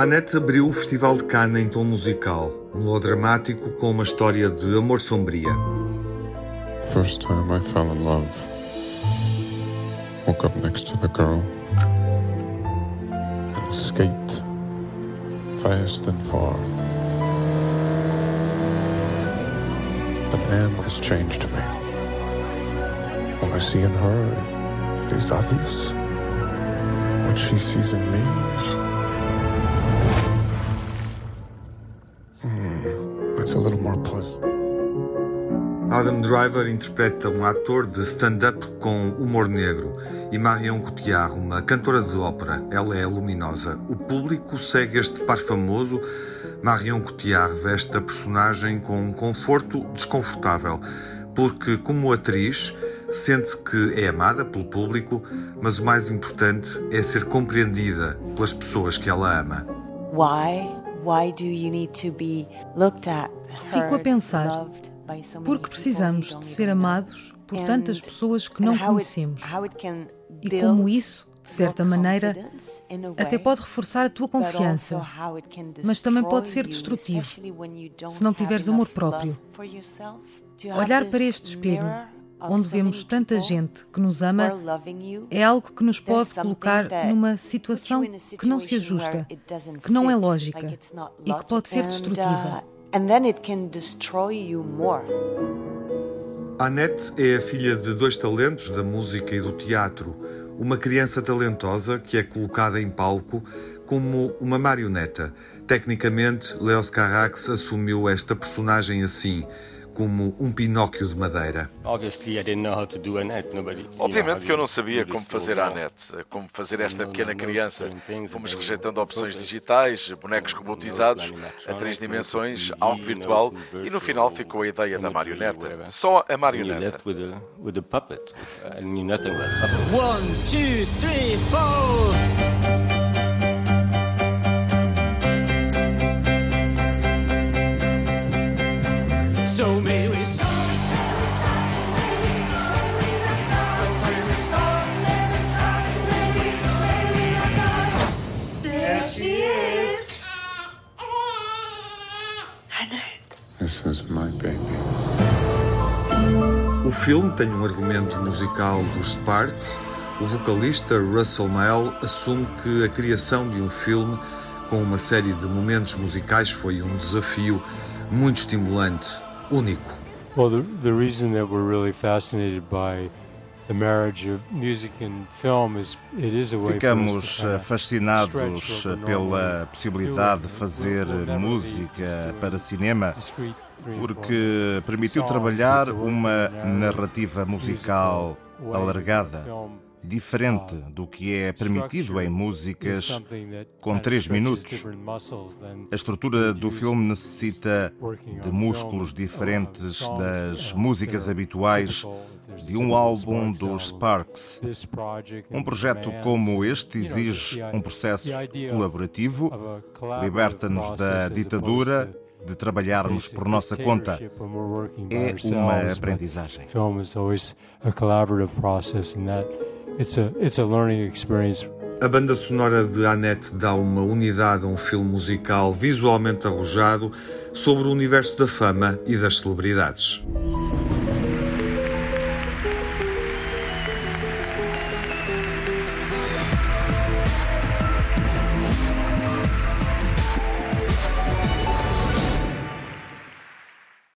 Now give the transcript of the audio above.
Annette abriu o Festival de Cannes em tom musical, melodramático com uma história de amor sombria. First time I fell in love. Woke up next to the girl and escaped fast and far. But Anne has changed me. What I see in her is obvious. What she sees in me. Adam Driver interpreta um ator de stand-up com humor negro e Marion Cotillard, uma cantora de ópera. Ela é luminosa. O público segue este par famoso. Marion Cotillard veste a personagem com um conforto desconfortável, porque, como atriz, sente que é amada pelo público, mas o mais importante é ser compreendida pelas pessoas que ela ama. Why? Why do you need to be looked at? Fico a pensar, porque precisamos de ser amados por tantas pessoas que não conhecemos. E como isso, de certa maneira, até pode reforçar a tua confiança, mas também pode ser destrutivo se não tiveres amor próprio. Olhar para este espelho onde vemos tanta gente que nos ama, é algo que nos pode colocar numa situação que não se ajusta, que não é lógica e que pode ser destrutiva. Annette é a filha de dois talentos da música e do teatro. Uma criança talentosa que é colocada em palco como uma marioneta. Tecnicamente, Leos Carax assumiu esta personagem assim como um Pinóquio de madeira. Obviamente que eu não sabia como fazer a Annette, como fazer esta pequena criança. Fomos rejeitando opções digitais, bonecos robotizados, a três dimensões, algo virtual, e no final ficou a ideia da marioneta. Só a marioneta. One, two, three, four. So may we There she is. This is my baby. O filme tem um argumento musical dos Sparks. O vocalista Russell Mel assume que a criação de um filme com uma série de momentos musicais foi um desafio muito estimulante, único. Well, the, the reason that we're really fascinated by the marriage of music and film is it is a way Ficamos eh, fascinados over pela possibilidade de fazer música para cinema, porque permitiu trabalhar uma narrativa musical alargada, diferente uh, do que é permitido em músicas com três minutos. A estrutura do filme necessita de músculos uh, diferentes das uh, músicas habituais de um álbum dos. Sparks. Project Um projeto como este exige um processo colaborativo, liberta-nos da ditadura, de trabalharmos por nossa conta. É uma aprendizagem. It's a it's a learning experience. A banda sonora de Annette dá uma unidade a um filme musical visualmente arrojado sobre o universo da fama e das celebridades.